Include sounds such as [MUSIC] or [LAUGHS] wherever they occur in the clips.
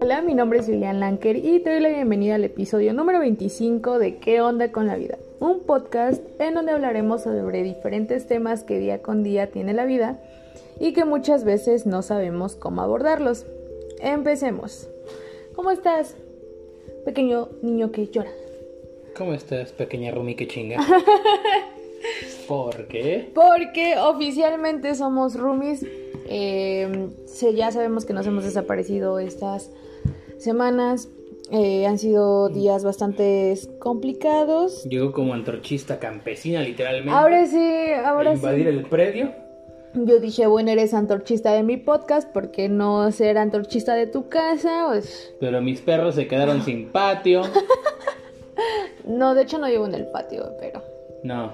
Hola, mi nombre es Lilian Lanker y te doy la bienvenida al episodio número 25 de ¿Qué onda con la vida? Un podcast en donde hablaremos sobre diferentes temas que día con día tiene la vida y que muchas veces no sabemos cómo abordarlos. Empecemos. ¿Cómo estás, pequeño niño que llora? ¿Cómo estás, pequeña Rumi que chinga? [LAUGHS] ¿Por qué? Porque oficialmente somos roomies. Eh, ya sabemos que nos hemos desaparecido estas semanas. Eh, han sido días bastante complicados. Llegó como antorchista campesina, literalmente. Ahora sí, ahora a invadir el predio. Yo dije, bueno, eres antorchista de mi podcast, ¿por qué no ser antorchista de tu casa? Pues... Pero mis perros se quedaron sin patio. [LAUGHS] no, de hecho no vivo en el patio, pero... No.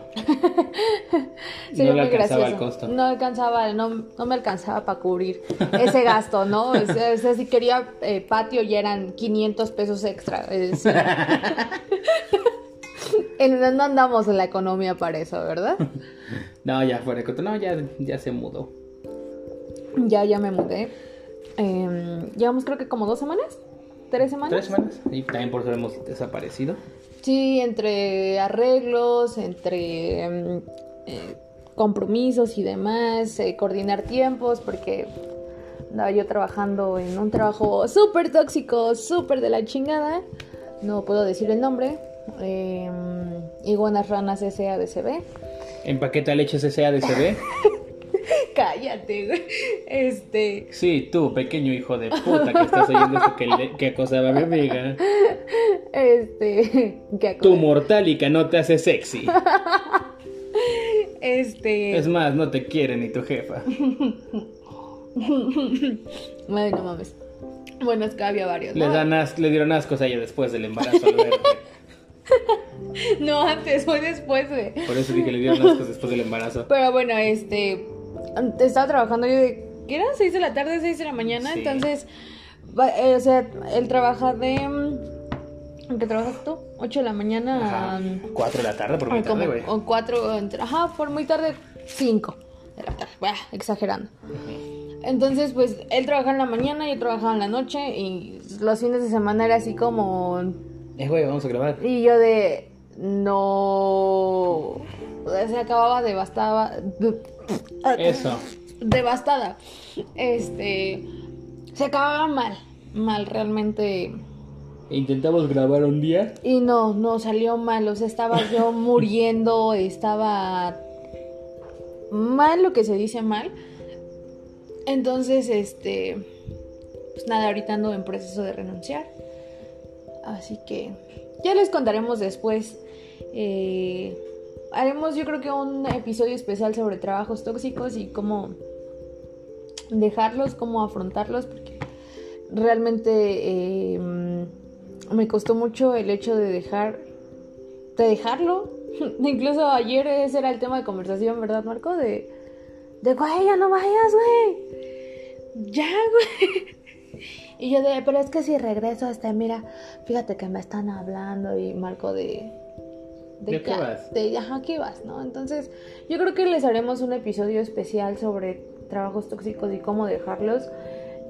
no [LAUGHS] le alcanzaba el costo. No alcanzaba, no, no me alcanzaba para cubrir ese gasto, ¿no? [LAUGHS] O sea, si quería eh, patio ya eran 500 pesos extra. [LAUGHS] no andamos en la economía para eso, ¿verdad? No, ya fuera de No, ya, ya se mudó. Ya, ya me mudé. Eh, llevamos creo que como dos semanas. ¿Tres semanas? Tres semanas. Y también por eso hemos desaparecido. Sí, entre arreglos, entre em, eh, compromisos y demás, eh, coordinar tiempos, porque andaba yo trabajando en un trabajo súper tóxico, súper de la chingada, no puedo decir el nombre, eh, Iguanas Ranas SADCB. ¿Empaqueta leches SADCB? [LAUGHS] [LAUGHS] Cállate, güey. Este. Sí, tú, pequeño hijo de puta, que estás oyendo esto que, que acosaba a mi amiga. Este. ¿qué tu mortálica no te hace sexy. [LAUGHS] Este. Es más, no te quiere ni tu jefa. [LAUGHS] Madre, no mames. Bueno, es que había varios. Le, dan le dieron ascos a ella después del embarazo al No, antes, fue después de. Por eso dije, le dieron ascos después del embarazo. Pero bueno, este estaba trabajando yo de, ¿qué era? ¿6 de la tarde, 6 de la mañana? Entonces, eh, o sea, él trabaja de... ¿En qué trabajas tú? 8 de la mañana a... 4 de la tarde, por muy tarde, güey. O 4, ajá, por muy tarde, 5 de la tarde, bah, exagerando. Entonces, pues, él trabajaba en la mañana, yo trabajaba en la noche y los fines de semana era así como... Eh, güey, vamos a grabar. Y yo de... No... Se acababa devastada... Eso. Devastada. Este. Se acababa mal. Mal, realmente. Intentamos grabar un día. Y no, no salió mal. O sea, estaba yo [LAUGHS] muriendo. Estaba. Mal lo que se dice mal. Entonces, este. Pues nada, ahorita ando en proceso de renunciar. Así que. Ya les contaremos después. Eh haremos yo creo que un episodio especial sobre trabajos tóxicos y cómo dejarlos, cómo afrontarlos, porque realmente em, me costó mucho el hecho de dejar, de dejarlo. [LAUGHS] Incluso ayer ese era el tema de conversación, ¿verdad, Marco? De, de güey, ya no vayas, güey. Ya, güey. [LAUGHS] Y yo de, pero es que si regreso, hasta mira, fíjate que me están hablando y Marco de, de, qué vas? De, ajá, ¿qué vas? ¿no? Entonces, yo creo que les haremos un episodio especial sobre trabajos tóxicos y cómo dejarlos.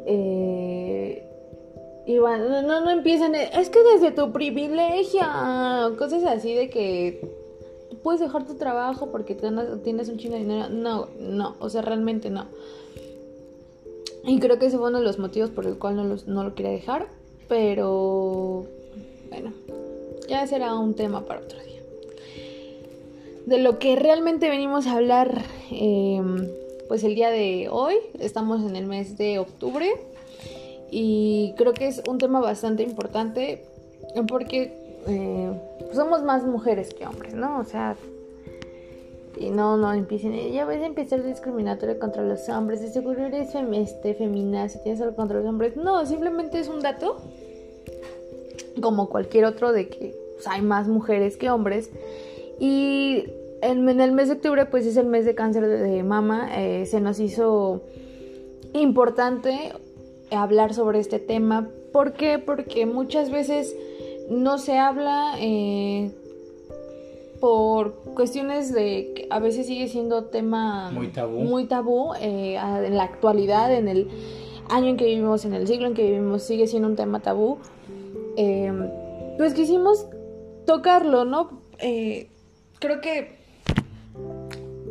Eh, y bueno, no, no empiecen, es que desde tu privilegio, cosas así de que puedes dejar tu trabajo porque tienes un chingo de dinero. No, no, o sea, realmente no. Y creo que ese fue uno de los motivos por el cual no, no lo quería dejar. Pero bueno, ya será un tema para otro día de lo que realmente venimos a hablar em, pues el día de hoy. Estamos en el mes de octubre y creo que es un tema bastante importante porque eh, somos más mujeres que hombres, ¿no? O sea, y no, no empiecen, ya ves empezar discriminatorio contra los hombres, de seguro eres este, femina, si tienes algo contra los hombres. No, simplemente es un dato, como cualquier otro, de que pues, hay más mujeres que hombres y en, el mes de octubre, pues es el mes de cáncer de, mama. Eh, se nos hizo importante hablar sobre este tema. ¿Por qué? Porque muchas veces no se habla, eh, por cuestiones de que a veces sigue siendo tema Muy tabú. muy tabú, eh, en la actualidad, en el año en que vivimos, en el siglo en que vivimos, sigue siendo un tema tabú. Eh, pues quisimos tocarlo, ¿no? Creo que,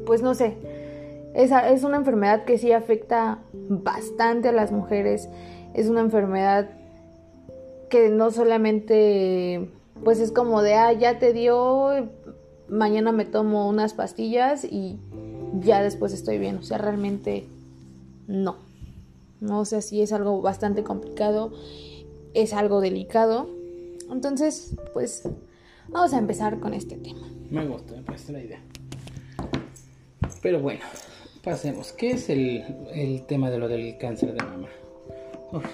pues no sé, esa es una enfermedad que sí afecta bastante a las mujeres. Es una enfermedad que no solamente, pues es como de, ah, ya te dio, mañana me tomo unas pastillas y ya después estoy bien. O sea, realmente no. No, o sea, sí es algo bastante complicado, es algo delicado. Entonces, pues vamos a empezar con este tema. Me gusta, me idea. Pero bueno, pasemos. ¿Qué es el, el tema de lo del cáncer de mama? Uf,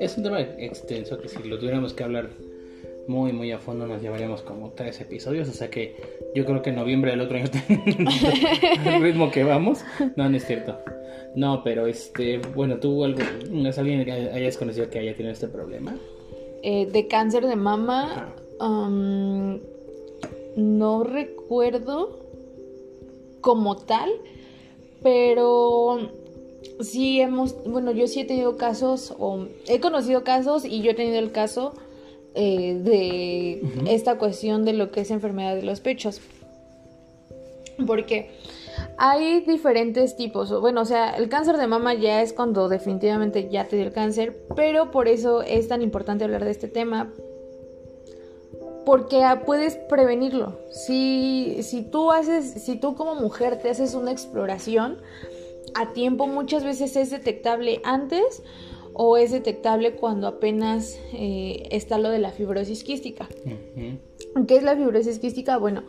es un tema extenso que si lo tuviéramos que hablar muy, muy a fondo nos llevaríamos como tres episodios. O sea que yo creo que en noviembre del otro año [LAUGHS] el ritmo que vamos. No, no es cierto. No, pero este, bueno, tú algo, ¿es alguien que hayas conocido que haya tenido este problema? Eh, de cáncer de mama, um, no recuerdo como tal, pero sí hemos, bueno, yo sí he tenido casos, o he conocido casos y yo he tenido el caso eh, de esta cuestión de lo que es enfermedad de los pechos. Porque hay diferentes tipos. Bueno, o sea, el cáncer de mama ya es cuando definitivamente ya te dio el cáncer, pero por eso es tan importante hablar de este tema. Porque ah, puedes prevenirlo. Si, si tú haces, si tú como mujer te haces una exploración a tiempo, muchas veces es detectable antes o es detectable cuando apenas eh, está lo de la fibrosis quística. ¿Qué es la fibrosis quística? Bueno,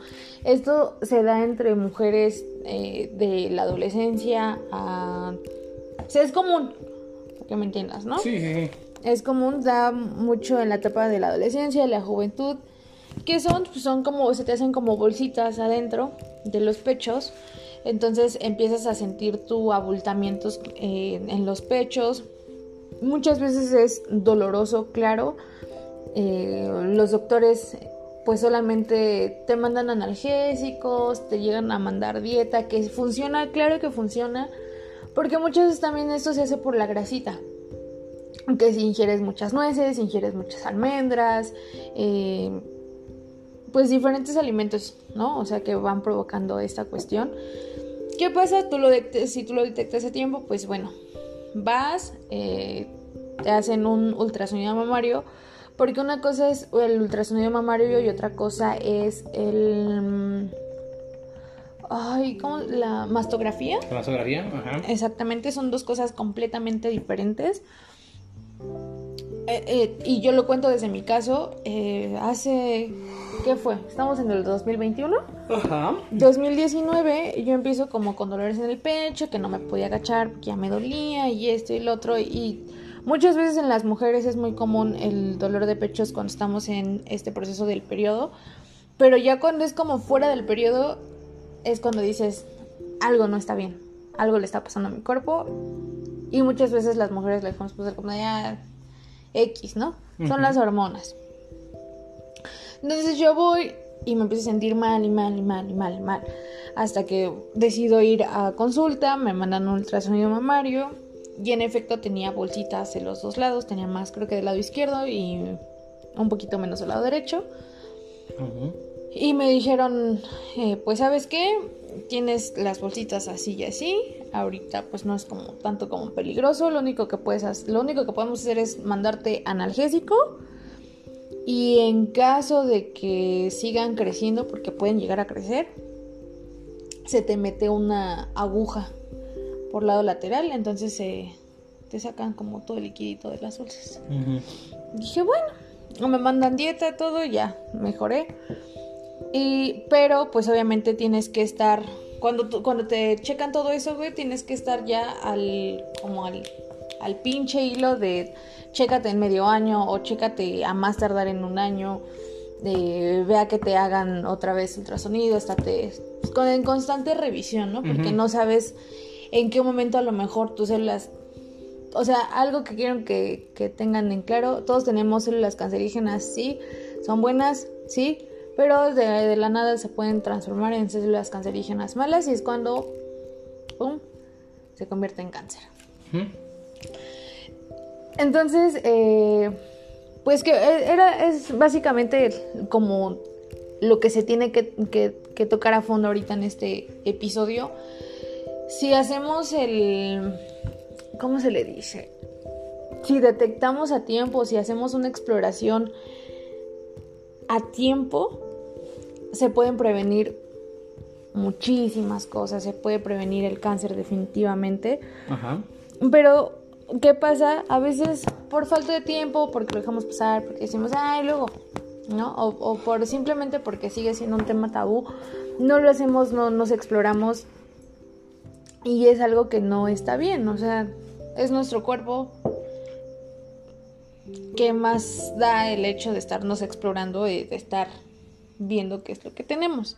esto se da entre mujeres eh, de la adolescencia a... O sea, es común, para que me entiendas, ¿no? Sí, sí, sí. Es común, da mucho en la etapa de la adolescencia, de la juventud, que son, pues, son como, se te hacen como bolsitas adentro de los pechos, entonces empiezas a sentir tu abultamientos eh, en los pechos, muchas veces es doloroso, claro, Eh, los doctores pues solamente te mandan analgésicos, te llegan a mandar dieta, que funciona, claro que funciona, porque muchas veces también esto se hace por la grasita. Que si ingieres muchas nueces, ingieres muchas almendras, eh, pues diferentes alimentos, ¿no? O sea, que van provocando esta cuestión. ¿Qué pasa? Tú lo si tú lo detectas a tiempo, pues bueno, vas, eh, te hacen un ultrasonido mamario, porque una cosa es el ultrasonido mamario y otra cosa es el... Ay, ¿cómo? La mastografía. ¿La masografía? Ajá. Exactamente, son dos cosas completamente diferentes. Eh, eh, y yo lo cuento desde mi caso, eh, hace, ¿qué fue? Estamos en el 2021. Ajá. 2019 yo empiezo como con dolores en el pecho, que no me podía agachar porque ya me dolía y esto y lo otro. Y muchas veces en las mujeres es muy común el dolor de pechos cuando estamos en este proceso del periodo. Pero ya cuando es como fuera del periodo es cuando dices, algo no está bien, algo le está pasando a mi cuerpo. Y muchas veces las mujeres le dejamos pasar como ya X, ¿no? Son las hormonas. Entonces yo voy y me empiezo a sentir mal y mal y mal y mal y mal. Hasta que decido ir a consulta, me mandan un ultrasonido mamario y en efecto tenía bolsitas en los dos lados, tenía más creo que del lado izquierdo y un poquito menos del lado derecho. Ujú. Y me dijeron, eh, pues sabes qué, tienes las bolsitas así y así. Ahorita pues no es como tanto como peligroso. Lo único que puedes hacer, lo único que podemos hacer es mandarte analgésico. Y en caso de que sigan creciendo, porque pueden llegar a crecer, se te mete una aguja por lado lateral. Entonces se te sacan como todo el liquidito de las bolsas. Dije, bueno, me mandan dieta, todo, ya, mejoré. Y, pero, pues obviamente tienes que estar, cuando, tú- cuando te checan todo eso, güey, tienes que estar ya al, como al, al pinche hilo de chécate en medio año o chécate a más tardar en un año. de vea que te hagan otra vez ultrasonido, estate con, en constante revisión, ¿no? Porque no sabes en qué momento a lo mejor tus células o sea, algo que quiero que, que tengan en claro, todos tenemos células cancerígenas, sí, son buenas, sí, pero de, de la nada se pueden transformar en células cancerígenas malas y es cuando, ¡pum!, se convierte en cáncer. Entonces, eh, pues que era, es básicamente como lo que se tiene que, que- que tocar a fondo ahorita en este episodio. Si hacemos el... ¿Cómo se le dice? Si detectamos a tiempo, si hacemos una exploración a tiempo, se pueden prevenir muchísimas cosas. Se puede prevenir el cáncer definitivamente. Ajá. Pero, ¿qué pasa? A veces por falta de tiempo, porque lo dejamos pasar, porque decimos, ay, luego, ¿no? O, o por simplemente porque sigue siendo un tema tabú, no lo hacemos, no nos exploramos. Y es algo que no está bien, o sea, es nuestro cuerpo. ¿Qué más da el hecho de estarnos explorando y de estar viendo qué es lo que tenemos?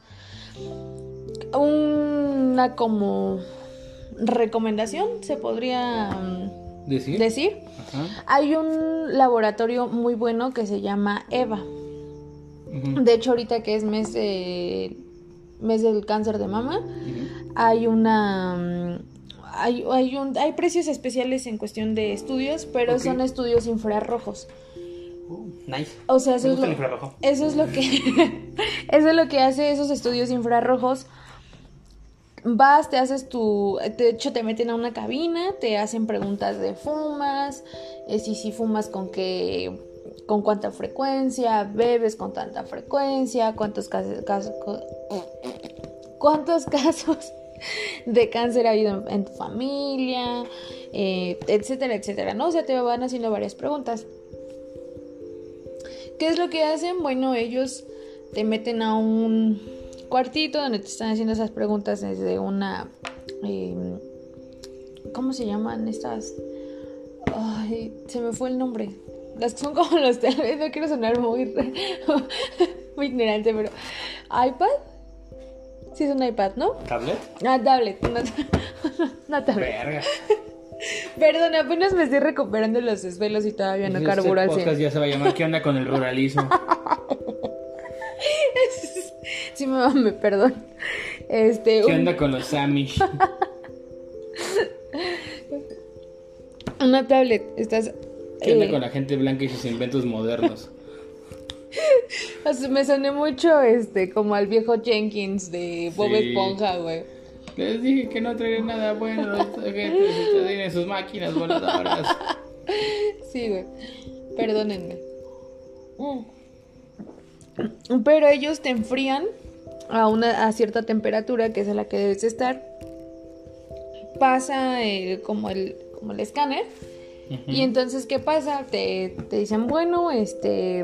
Una como recomendación se podría mm, ¿Decir? Hay un laboratorio muy bueno que se llama EVA. De hecho, ahorita que es mes, de- mes del cáncer de mama, hay una... Hay, hay, un, hay precios especiales en cuestión de estudios, pero son estudios infrarrojos. Uh, nice. O sea, eso es, lo, eso es lo que [LAUGHS] eso es lo que hace esos estudios infrarrojos. Vas, te haces tu, de hecho te meten a una cabina, te hacen preguntas de fumas, eh, si si fumas con qué, con cuánta frecuencia, bebes con tanta frecuencia, cuántos casos, casos- cuántos casos de cáncer ha habido en, tu familia, eh, etcétera, etcétera, ¿no? O sea, te van haciendo varias preguntas. ¿Qué es lo que hacen? Bueno, ellos te meten a un cuartito donde te están haciendo esas preguntas desde una... eh, ¿Cómo se llaman estas? Ay, se me fue el nombre. Las que son como los [LAUGHS] no quiero sonar muy, [LAUGHS] muy ignorante, pero... ¿iPad? Sí, es un iPad, ¿no? ¿Tablet? Ah, tablet, una, [LAUGHS] una tablet. Verga. [LAUGHS] Perdón, apenas me estoy recuperando los desvelos y todavía no Este carburo al podcast 100. ya se va a llamar ¿Qué onda con el ruralismo? [LAUGHS] Sí, me mame, perdón. Este, ¿Qué un- onda con los Amish? una tablet, estás... ¿Qué onda eh, con la gente blanca y sus inventos modernos? Me soné mucho, este, como al viejo Jenkins de Bob Sí. Esponja, güey. Les dije que no traían nada bueno. Esta gente se tiene sus máquinas voladoras. Sí, güey. Perdónenme. Mm. Pero ellos te enfrían a una a cierta temperatura que es a la que debes estar. Pasa eh, como el como el escáner y entonces qué pasa te, te dicen bueno este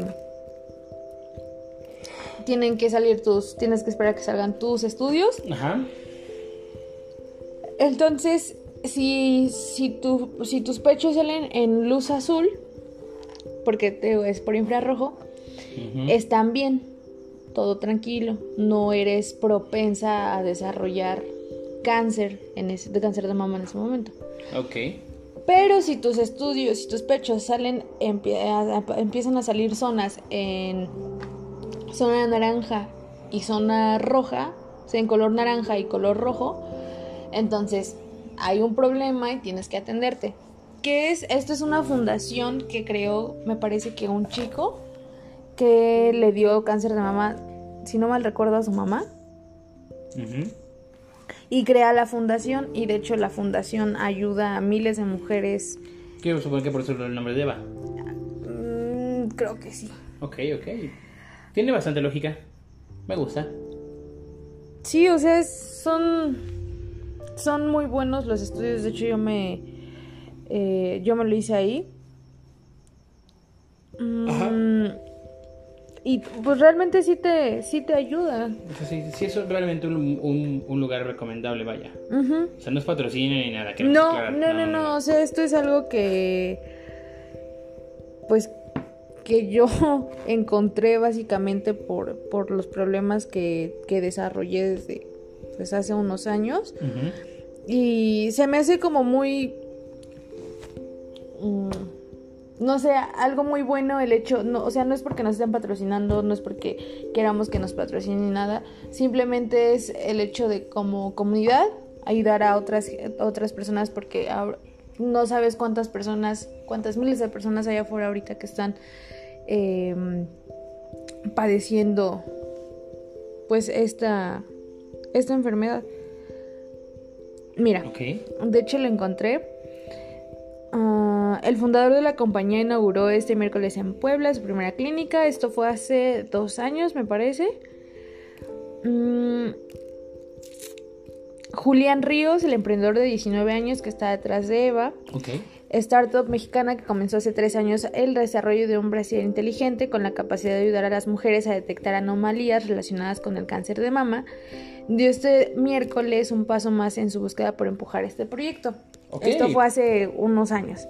tienen que salir tus tienes que esperar a que salgan tus estudios Ajá. entonces, si, si, tu- si tus pechos salen en luz azul, porque te es por infrarrojo, están bien, todo tranquilo, no eres propensa a desarrollar cáncer, en ese, de cáncer de mama en ese momento. Ok. Pero si tus estudios, si tus pechos salen, empie- empiezan a salir zonas en zona naranja y zona roja, o sea, en color naranja y color rojo, entonces hay un problema y tienes que atenderte. ¿Qué es? Esto es una fundación que creó, me parece que un chico que le dio cáncer de mama, si no mal recuerdo, a su mamá y crea la fundación y de hecho la fundación ayuda a miles de mujeres. Quiero suponer que por eso el nombre de Eva. Mm, creo que sí. Ok, ok. Tiene bastante lógica. Me gusta. Sí, o sea, es- son son muy buenos los estudios. De hecho, yo me eh, yo me lo hice ahí. Mm, Ajá. Y pues realmente sí te sí te ayuda. Sí, sí es realmente un, un- un lugar recomendable, vaya. Ujú. O sea, no es patrocinio ni nada. No, aclarar. no, no, no, o sea, esto es algo que, pues, que yo [LAUGHS] encontré básicamente por, por los problemas que, que desarrollé desde pues, hace unos años. Y se me hace como muy... mm, no sé, algo muy bueno el hecho, no, o sea, no es porque nos estén patrocinando, no es porque queramos que nos patrocinen ni nada, simplemente es el hecho de como comunidad ayudar a otras, otras personas porque no sabes cuántas personas, cuántas miles de personas hay afuera ahorita que están em, padeciendo pues esta, esta enfermedad. Mira, de hecho lo encontré. Ah, el fundador de la compañía inauguró este miércoles en Puebla su primera clínica. Esto fue hace dos años, me parece. Mm, Julián Ríos, el emprendedor de 19 años que está detrás de Eva. Startup mexicana que comenzó hace tres años el desarrollo de un brasier inteligente con la capacidad de ayudar a las mujeres a detectar anomalías relacionadas con el cáncer de mama, dio este miércoles un paso más en su búsqueda por empujar este proyecto. Esto fue hace unos años.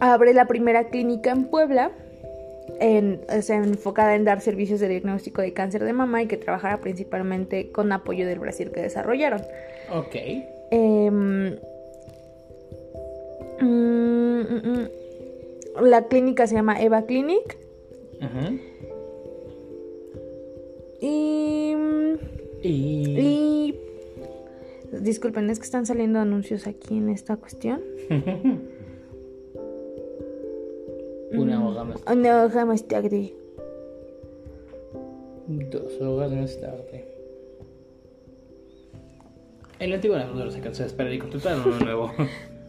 Abre la primera clínica en Puebla en, enfocada en dar servicios de diagnóstico de cáncer de mama y que trabajara principalmente con apoyo del Brasil que desarrollaron. Ok. Em, mm, mm, mm. la clínica se llama Eva Clinic. Y, y... y... Disculpen, es que están saliendo anuncios aquí en esta cuestión. [LAUGHS] Una hoja más tarde. Una hoja más tarde. Dos hojas más tarde. El antiguo no se cansó de esperar y contratar uno nuevo.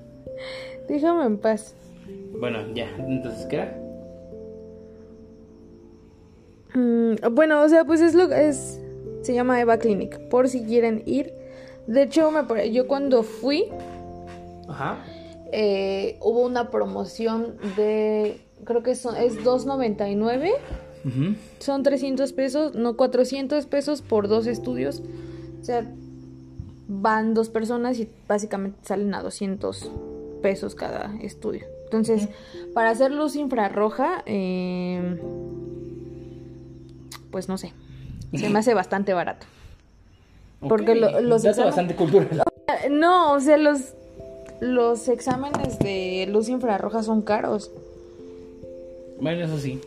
[LAUGHS] Déjame en paz. Bueno, ya, entonces, ¿qué era? Mm, bueno, o sea, pues es lo que es. Se llama Eva Clinic, por si quieren ir. De hecho, me, yo cuando fui, Ajá. Eh, hubo una promoción de creo que son, es 2.99. Son 300 pesos, no 400 pesos por dos estudios. O sea, van dos personas y básicamente salen a 200 pesos cada estudio. Entonces, para hacer luz infrarroja, em, pues no sé, se me hace bastante barato. Porque los bastante cultural. No, o sea, los los exámenes de luz infrarroja son caros. Bueno, eso sí.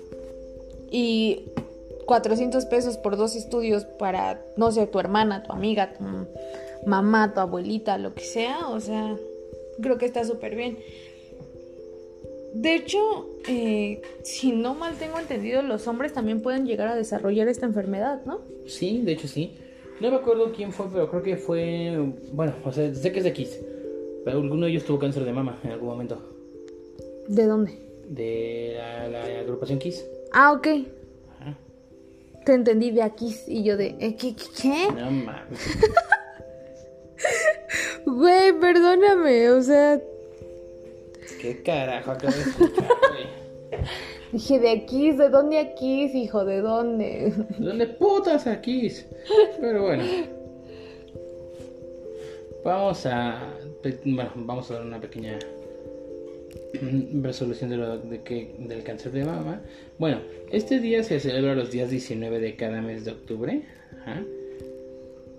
Y 400 pesos por dos estudios para, no sé, tu hermana, tu amiga, tu mamá, tu abuelita, lo que sea. O sea, creo que está súper bien. De hecho, eh, si no mal tengo entendido, los hombres también pueden llegar a desarrollar esta enfermedad, ¿no? Sí, de hecho sí. No me acuerdo quién fue, pero creo que fue. Bueno, o sea, sé que es de X. Pero alguno de ellos tuvo cáncer de mama en algún momento. ¿De dónde? De la, agrupación Kiss. Ah, ok. Te entendí de aquí y yo de ¿eh, ¿qué? qué, No mames. [LAUGHS] Güey, perdóname, o sea. ¿Qué carajo acabo de escuchar, güey? [LAUGHS] Dije, de aquí, ¿de dónde aquí, hijo? ¿De dónde? ¿De dónde putas aquí? Pero bueno. [LAUGHS] Vamos a. Bueno, vamos a dar una pequeña resolución de lo, de que, del cáncer de mama. Bueno, este día se celebra los días 19 de cada mes de octubre.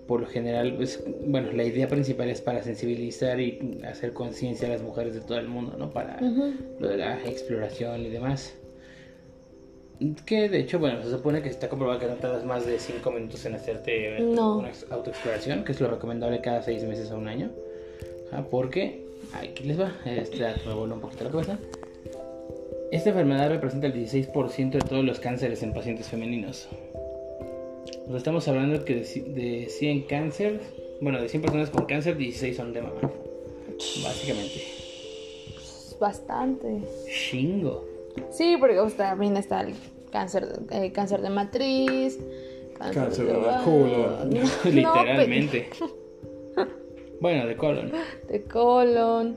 Por lo general, pues, bueno, la idea principal es para sensibilizar y hacer conciencia a las mujeres de todo el mundo, ¿no? Para lo de la exploración y demás. Que de hecho, bueno, se supone que está comprobado que no tardas más de 5 minutos en hacerte una autoexploración, que es lo recomendable cada 6 meses a un año. Porque Aquí les va. Este, me vuelvo un poquito la cabeza. Esta enfermedad representa el 16% de todos los cánceres en pacientes femeninos. Nos estamos hablando que de, 100 cánceres, bueno, de 100 personas con cáncer, 16 son de mamá. Básicamente. Bastante. Chingo. Sí, porque también está el cáncer, eh, cáncer de matriz, cáncer, de, colon. [LAUGHS] Literalmente. [LAUGHS] Bueno, de colon. De colon.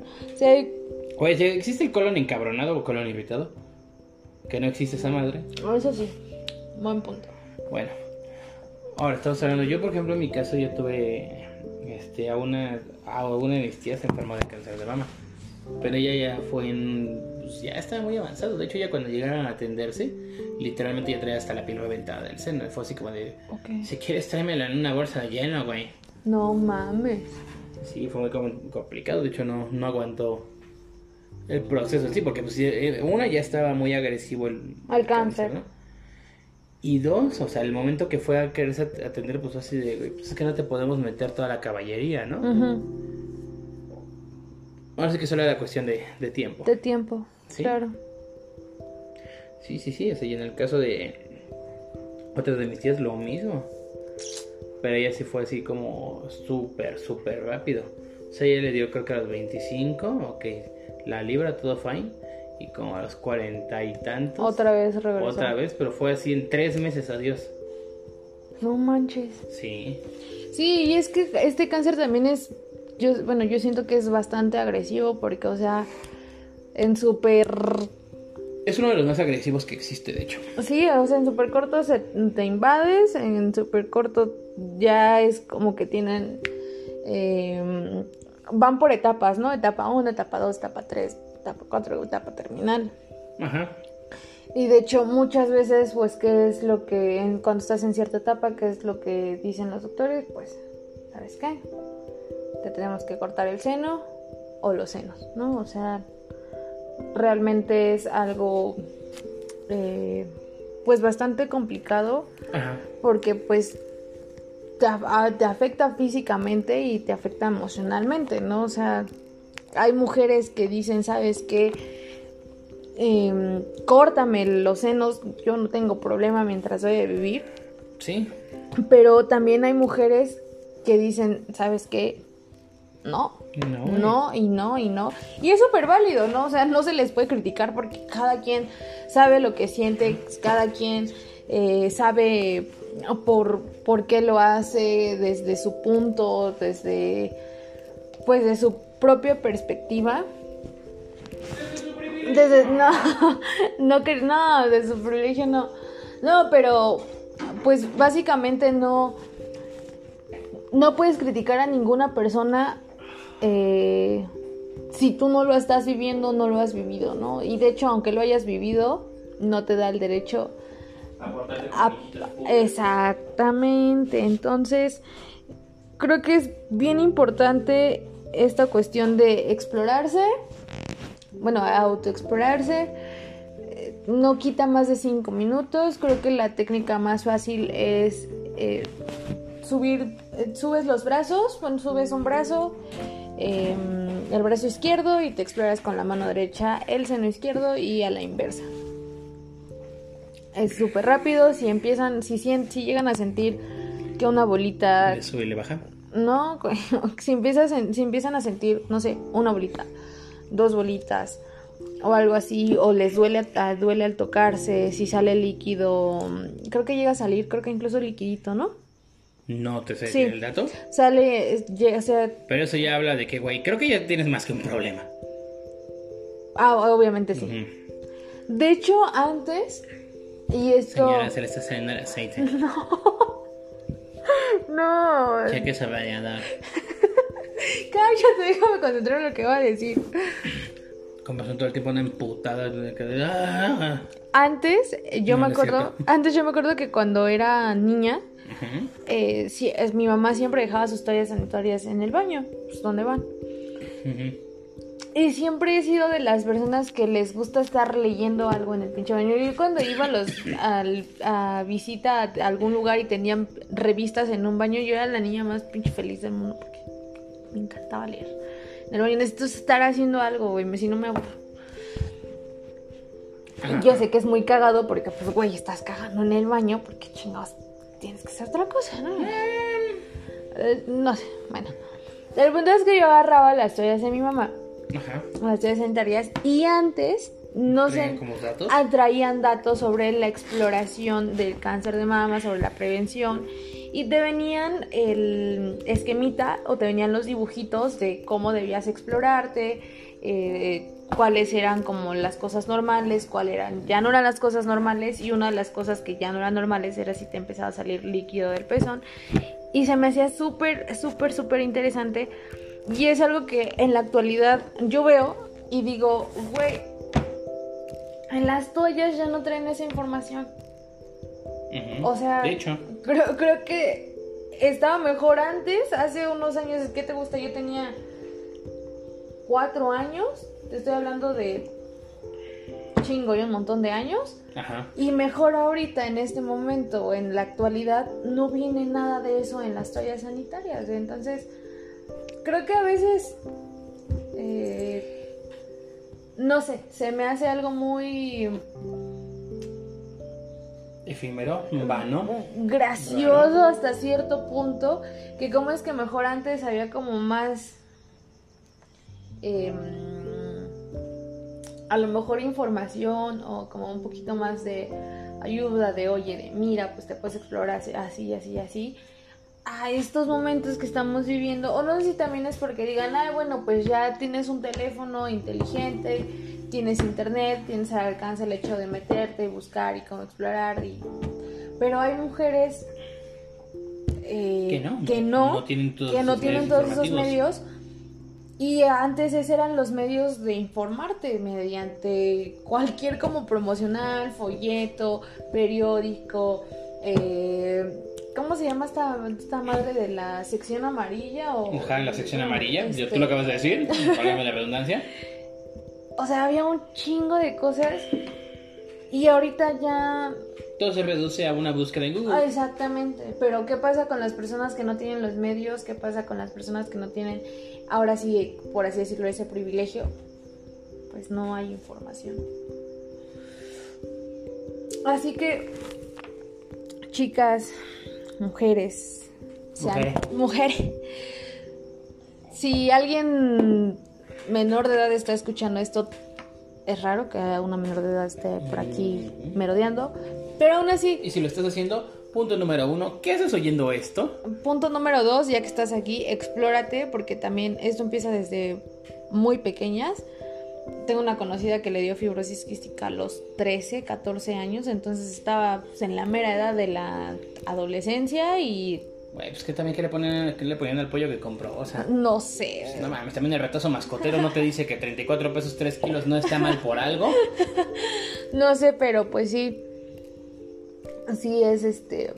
Oye, ¿existe el colon encabronado o colon irritado? Que no existe esa madre. Eso sí. Buen punto. Bueno. Ahora estamos hablando. Yo, por ejemplo, en mi caso, yo tuve este, a una, a una de mis tías enferma de cáncer de mama. Pero ella ya fue en. Pues, ya estaba muy avanzado. De hecho, ya cuando llegaron a atenderse, literalmente ya traía hasta la piel reventada del seno. Fue así como de. Si quieres, tráemela en una bolsa llena, güey. No mames. Sí, fue muy complicado. De hecho, no, no aguantó el proceso, sí, porque pues, eh, una ya estaba muy agresivo el, cáncer. ¿no? Y dos, o sea, el momento que fue a quererse atender, pues así de, pues es que no te podemos meter toda la caballería, ¿no? Ujú. Ahora sí que solo era cuestión de, de tiempo. De tiempo, Sí. claro. Sí, sí, sí, o sea, y en el caso de otras de mis tías lo mismo. Pero ella sí fue así como súper, súper rápido. O sea, ella le dio creo que a los 25, ok, la libra, todo fine. Y como a los 40 y tantos. Otra vez regresó. Otra vez, pero fue así en tres meses, adiós. No manches. Sí. Sí, y es que este cáncer también es, yo, bueno, yo siento que es bastante agresivo porque, o sea, en súper, Es uno de los más agresivos que existe, de hecho. sí, o sea, en súper corto se, te invades, en súper corto ya es como que tienen, eh, van por etapas, ¿no? Etapa 1, etapa 2, etapa 3, etapa 4, etapa terminal. Ajá. Y de hecho muchas veces, pues, ¿qué es lo que, en- cuando estás en cierta etapa, qué es lo que dicen los doctores? Pues, ¿sabes qué? Te tenemos que cortar el seno o los senos, ¿no? O sea, realmente es algo, eh, pues, bastante complicado Ajá. porque, pues, te, a- te afecta físicamente y te afecta emocionalmente, ¿no? O sea, hay mujeres que dicen, ¿sabes qué? Em, córtame los senos, yo no tengo problema mientras voy a vivir. Sí. Pero también hay mujeres que dicen, ¿sabes qué? No, No. no y no y no. Y es súper válido, ¿no? O sea, no se les puede criticar porque cada quien sabe lo que siente, cada quien eh, sabe por, por qué lo hace desde su punto, desde, pues, de su propia perspectiva. Desde, no, [LAUGHS] no, no, de su privilegio no. No, pero, pues, básicamente no, no puedes criticar a ninguna persona eh, si tú no lo estás viviendo, no lo has vivido, ¿no? Y de hecho, aunque lo hayas vivido, no te da el derecho a... Exactamente, entonces creo que es bien importante esta cuestión de explorarse, bueno, autoexplorarse. Eh, No quita más de 5 minutos. Creo que la técnica más fácil es eh, subir, eh, subes los brazos, bueno, subes un brazo, eh, el brazo izquierdo y te exploras con la mano derecha el seno izquierdo y a la inversa. Es súper rápido, si empiezan, si, si llegan a sentir que una bolita Le sube y le baja. no, [LAUGHS] si, empiezas si empiezan a sentir, no sé, una bolita, dos bolitas o algo así, o les duele, a- duele al tocarse, si sale líquido, creo que llega a salir, creo que incluso liquidito, ¿no? No te sé Sí. el dato. Sale, llega, o sea, Pero eso ya habla de que, güey, creo que ya tienes más que un problema. ah, obviamente sí. De hecho, antes, y esto... Señora, se le está saliendo el aceite. [LAUGHS] No, Ya que se vaya a dar. cállate, déjame concentrar en lo que va a decir. Como pasó todo el tiempo una emputada. ¡Ah! Antes, yo No, me no acuerdo, antes yo me acuerdo que cuando era niña, Eh, sí, es, mi mamá siempre dejaba sus toallas sanitarias en el baño, pues donde van. Ujú. Y siempre he sido de las personas que les gusta estar leyendo algo en el pinche baño. Yo cuando iba a, los, al- a visita a algún lugar y tenían revistas en un baño, yo era la niña más pinche feliz del mundo porque me encantaba leer. En el baño necesito estar haciendo algo, güey, si no me aburro. Yo sé que es muy cagado porque, pues, güey, estás cagando en el baño porque chingados tienes que hacer otra cosa, ¿no? Eh, no sé, bueno. El punto es que yo agarraba las toallas de mi mamá, Ajá. las toallas sanitarias, y antes no ¿Traían sé, como datos? atraían datos sobre la exploración del cáncer de mama, sobre la prevención, y te venían el esquemita o te venían los dibujitos de cómo debías explorarte, eh, cuáles eran como las cosas normales, cuáles eran, ya no eran las cosas normales, y una de las cosas que ya no eran normales era si te empezaba a salir líquido del pezón. Y se me hacía súper, súper, súper interesante. Y es algo que en la actualidad yo veo y digo, güey, en las toallas ya no traen esa información. O sea, De hecho. creo, creo que estaba mejor antes, hace unos años, ¿qué te gusta? Yo tenía cuatro años, te estoy hablando de chingo y un montón de años. Ajá. Y mejor ahorita, en este momento, en la actualidad, no viene nada de eso en las toallas sanitarias. Entonces, creo que a veces, eh, no sé, se me hace algo muy Efímero, vano. gracioso hasta cierto punto, que como es que mejor antes había como más... em, a lo mejor información o como un poquito más de ayuda de oye de mira pues te puedes explorar así así así a estos momentos que estamos viviendo o no sé si también es porque digan ay bueno pues ya tienes un teléfono inteligente tienes internet tienes al alcance el hecho de meterte y buscar y cómo explorar y pero hay mujeres eh, Que no, que no, no tienen todos que no esos tienen todos esos medios y antes esos eran los medios de informarte mediante cualquier como promocional, folleto, periódico, eh, ¿cómo se llama esta, esta madre de la sección amarilla? O, Ajá, la sección amarilla. Este, tú lo acabas de decir. [LAUGHS] Válgame la redundancia. O sea, había un chingo de cosas y ahorita ya... Todo se reduce a una búsqueda en Google. Ah, exactamente, pero ¿qué pasa con las personas que no tienen los medios? ¿Qué pasa con las personas que no tienen, ahora sí, por así decirlo, ese privilegio? Pues no hay información. Así que, chicas, mujeres, sean- mujeres, si alguien menor de edad está escuchando esto, es raro que una menor de edad esté por aquí merodeando, pero aún así, Y si lo estás haciendo, punto número uno, ¿qué haces oyendo esto? Punto número dos, ya que estás aquí, explórate, porque también esto empieza desde muy pequeñas. Tengo una conocida que le dio fibrosis quística a los 13, 14 años, entonces estaba pues, en la mera edad de la adolescencia y Güey, pues que también que le ponen, que le ponían al pollo que compró, o sea. no sé. No mames, también el retazo mascotero no te dice que 34 pesos 3 kilos no está mal por algo. [LAUGHS] No sé, pero pues sí. Sí es este.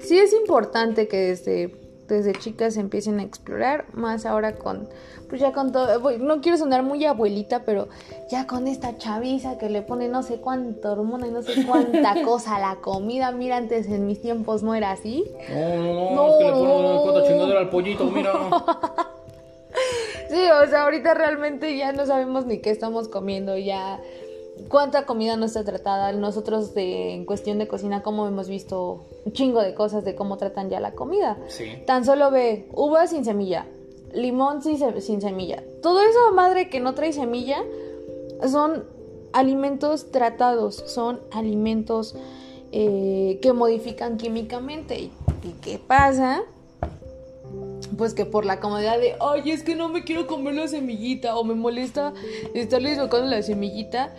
Sí es importante que desde, desde chicas empiecen a explorar. Más ahora con. Pues ya con todo. No quiero sonar muy abuelita, pero ya con esta chaviza que le pone no sé cuánta hormona y no sé cuánta [LAUGHS] cosa a la comida. Mira, antes en mis tiempos no era así. No, no, no, No. es que le ponen cuatro chingadera al pollito, mira. [LAUGHS] Sí, o sea, ahorita realmente ya no sabemos ni qué estamos comiendo, ya cuánta comida no está tratada. Nosotros de, en cuestión de cocina, como hemos visto un chingo de cosas de cómo tratan ya la comida. Sí. Tan solo ve uva sin semilla, limón sin, se- sin semilla. Todo eso, madre, que no trae semilla, son alimentos tratados, son alimentos eh, que modifican químicamente. ¿Y, y qué pasa? Pues que por la comodidad de, ay, es que no me quiero comer la semillita o me molesta estarle tocando la semillita,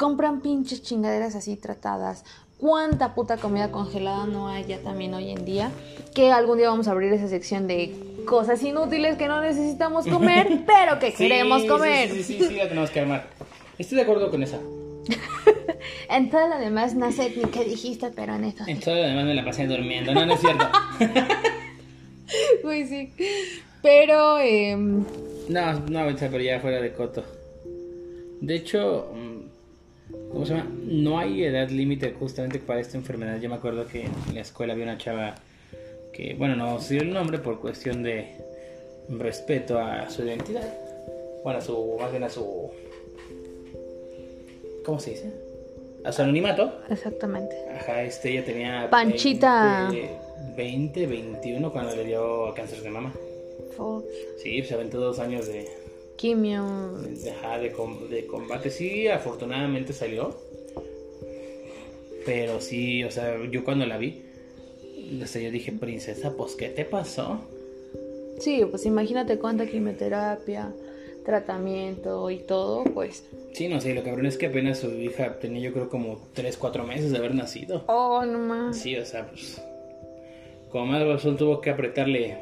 compran pinches chingaderas así tratadas. ¿Cuánta puta comida congelada no hay ya también hoy en día? Que algún día vamos a abrir esa sección de cosas inútiles que no necesitamos comer, [LAUGHS] pero que Sí, queremos comer. Sí, sí, sí, sí, la tenemos que armar. Estoy de acuerdo con esa. [LAUGHS] En todo lo demás no sé ni qué dijiste, pero en eso. En todo lo demás me la pasé durmiendo, no, no es cierto. [LAUGHS] Pues sí. Pero, em, No, no, pero ya fuera de coto. De hecho, mm, ¿cómo se llama? No hay edad límite justamente para esta enfermedad. Yo me acuerdo que en la escuela había una chava que, bueno, no sé el nombre por cuestión de respeto a su identidad. Bueno, a su, más bien a su... ¿Cómo se dice? A su anonimato. exactamente. Ajá, este, ella tenía... Panchita. 20, 20, 21 cuando le dio cáncer de mama. Fuck. Sí, se aventó dos años de, Quimio. Ajá, de, com- de combate. Sí, afortunadamente salió. Pero sí, o sea, yo cuando la vi, o sea, yo dije, princesa, pues, ¿qué te pasó? Sí, pues imagínate cuánta quimioterapia, tratamiento y todo, pues. Sí, no sé, lo cabrón es que apenas su hija tenía yo creo como 3, 4 meses de haber nacido. Oh, no más. Sí, o sea, pues, como más razón tuvo que apretarle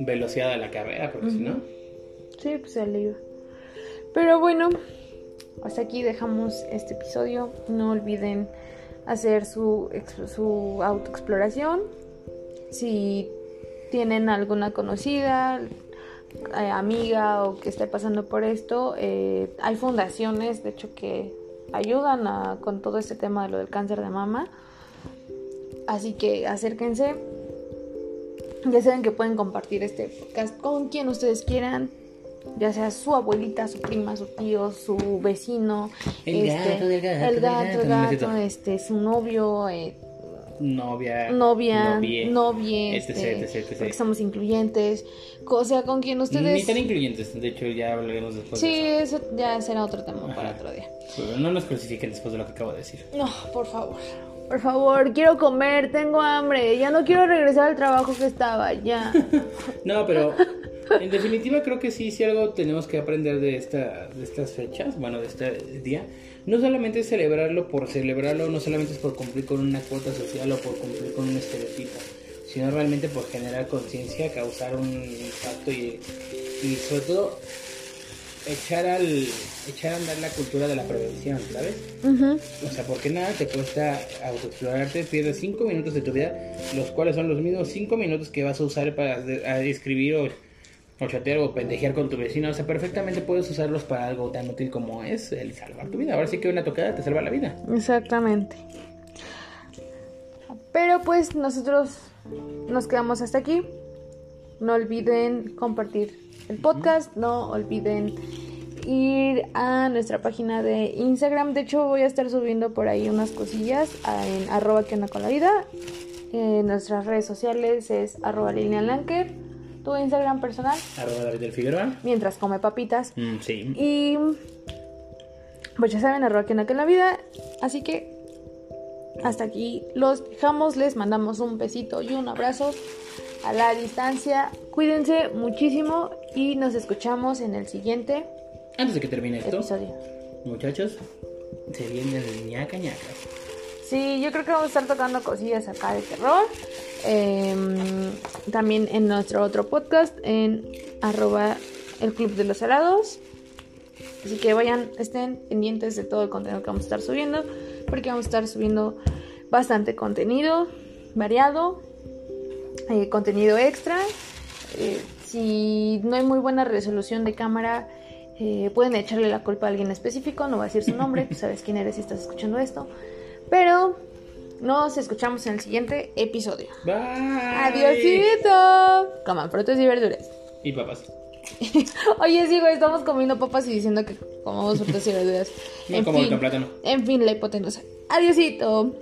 velocidad a la carrera, porque si no... Sí, pues iba. Pero bueno, hasta aquí dejamos este episodio. No olviden hacer su autoexploración. Si tienen alguna conocida, eh, amiga o que esté pasando por esto, eh, hay fundaciones, de hecho, que ayudan a- con todo este tema de lo del cáncer de mama. Así que acérquense. Ya saben que pueden compartir este podcast con quien ustedes quieran. Ya sea su abuelita, su prima, su tío, su vecino, El gato del gato el gato, el gato, este, su novio, eh, Novia. novia, novie, novie, etc, este, etc, etc. porque somos incluyentes, o sea, con quien Ni ustedes... tan incluyentes, de hecho ya hablaremos después Sí, de eso. eso ya será otro tema para otro día. Pero no nos crucifiquen después de lo que acabo de decir. No, por favor. Por favor, quiero comer, tengo hambre, ya no quiero regresar al trabajo que estaba, ya. [LAUGHS] No, pero en definitiva creo que sí, si algo tenemos que aprender de, esta, de estas fechas, bueno, de este día, no solamente es celebrarlo por celebrarlo, no solamente es por cumplir con una cuota social o por cumplir con un estereotipo, sino realmente por generar conciencia, causar un impacto y, y sobre todo echar al echar a andar la cultura de la prevención, ¿sabes? Ujú. O sea, porque nada te cuesta autoexplorarte, pierdes 5 minutos de tu vida, los cuales son los mismos 5 minutos que vas a usar para escribir o, o chatear o pendejear con tu vecino. O sea, perfectamente puedes usarlos para algo tan útil como es el salvar tu vida. Ahora sí que una tocada te salva la vida. Exactamente. Pero pues nosotros nos quedamos hasta aquí. No olviden compartir el podcast, no olviden ir a nuestra página de Instagram. De hecho, voy a estar subiendo por ahí unas cosillas en arroba que con la vida. En nuestras redes sociales es arroba Lilian Lanker, tu Instagram personal, Arroba David del Figueroa. mientras come papitas. Mm, sí. Y pues ya saben, arroba que onda con la vida. Así que hasta aquí los dejamos. Les mandamos un besito y un abrazo a la distancia. Cuídense muchísimo y nos escuchamos en el siguiente Antes de que termine esto, episodio. muchachos, se viene el ñaca ñaca. Sí, yo creo que vamos a estar tocando cosillas acá de terror. Em, también en nuestro otro podcast, en arroba el Club de los Salados. Así que vayan, estén pendientes de todo el contenido que vamos a estar subiendo. Porque vamos a estar subiendo bastante contenido variado. eh, contenido extra. Eh, si no hay muy buena resolución de cámara, eh, pueden echarle la culpa a alguien específico. No voy a decir su nombre, tú sabes quién eres si estás escuchando esto. Pero nos escuchamos en el siguiente episodio. Bye. Adiósito. Coman frutas y verduras. Y papas. [LAUGHS] Oye, sí, güey, estamos comiendo papas y diciendo que comamos frutas y verduras. [LAUGHS] No en como fin, el plátano. en fin, la hipotenusa. Adiósito.